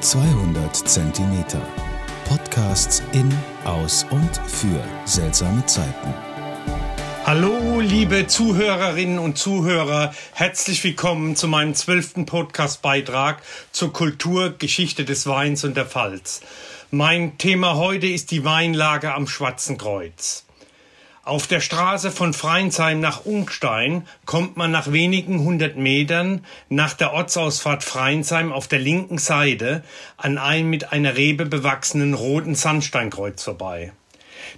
200 Zentimeter. Podcasts in, aus und für seltsame Zeiten. Hallo, liebe Zuhörerinnen und Zuhörer, herzlich willkommen zu meinem zwölften Podcast-Beitrag zur Kulturgeschichte des Weins und der Pfalz. Mein Thema heute ist die Weinlage am Schwarzen Kreuz. Auf der Straße von Freinsheim nach Ungstein kommt man nach wenigen hundert Metern nach der Ortsausfahrt Freinsheim auf der linken Seite an einem mit einer Rebe bewachsenen roten Sandsteinkreuz vorbei.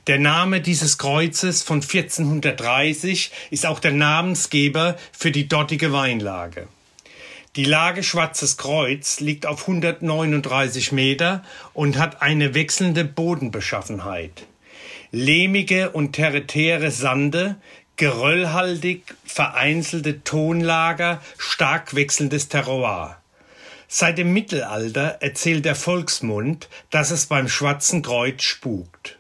Der Name dieses Kreuzes von 1430 ist auch der Namensgeber für die dortige Weinlage. Die Lage Schwarzes Kreuz liegt auf 139 Meter und hat eine wechselnde Bodenbeschaffenheit lehmige und tertiäre Sande, geröllhaltig vereinzelte Tonlager, stark wechselndes Terroir. Seit dem Mittelalter erzählt der Volksmund, dass es beim Schwarzen Kreuz spukt.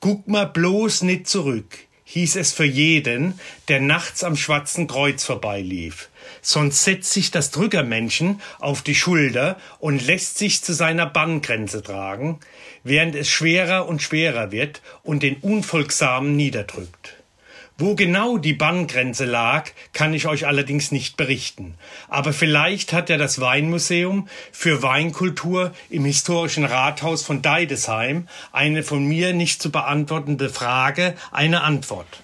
Guck mal bloß nicht zurück, hieß es für jeden, der nachts am Schwarzen Kreuz vorbeilief. Sonst setzt sich das Drückermännchen auf die Schulter und lässt sich zu seiner Banngrenze tragen, während es schwerer und schwerer wird und den Unfolgsamen niederdrückt. Wo genau die Banngrenze lag, kann ich euch allerdings nicht berichten. Aber vielleicht hat ja das Weinmuseum für Weinkultur im historischen Rathaus von Deidesheim eine von mir nicht zu beantwortende Frage eine Antwort.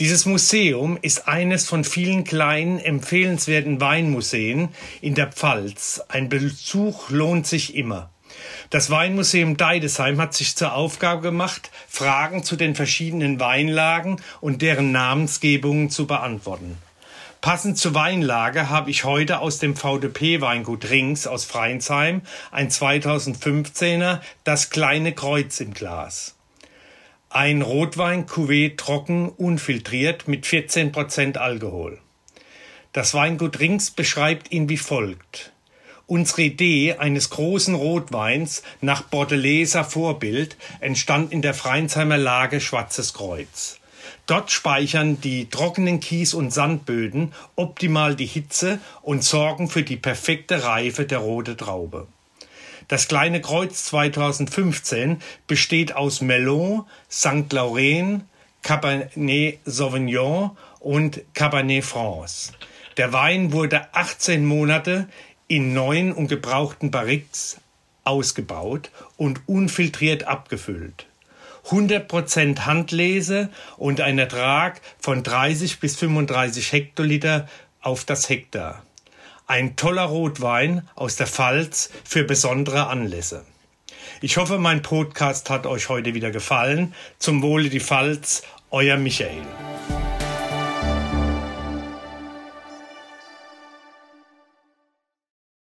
Dieses Museum ist eines von vielen kleinen empfehlenswerten Weinmuseen in der Pfalz. Ein Besuch lohnt sich immer. Das Weinmuseum Deidesheim hat sich zur Aufgabe gemacht, Fragen zu den verschiedenen Weinlagen und deren Namensgebungen zu beantworten. Passend zur Weinlage habe ich heute aus dem VDP Weingut Rings aus Freinsheim ein 2015er Das kleine Kreuz im Glas. Ein Rotwein Cuvée trocken unfiltriert mit 14% Alkohol. Das Weingut Rings beschreibt ihn wie folgt. Unsere Idee eines großen Rotweins nach Bordeleser Vorbild entstand in der Freinsheimer Lage Schwarzes Kreuz. Dort speichern die trockenen Kies- und Sandböden optimal die Hitze und sorgen für die perfekte Reife der rote Traube. Das kleine Kreuz 2015 besteht aus Melon, St. Laurent, Cabernet Sauvignon und Cabernet France. Der Wein wurde 18 Monate in neuen und gebrauchten Barriques ausgebaut und unfiltriert abgefüllt. 100% Handlese und ein Ertrag von 30 bis 35 Hektoliter auf das Hektar. Ein toller Rotwein aus der Pfalz für besondere Anlässe. Ich hoffe, mein Podcast hat euch heute wieder gefallen. Zum Wohle die Pfalz, euer Michael.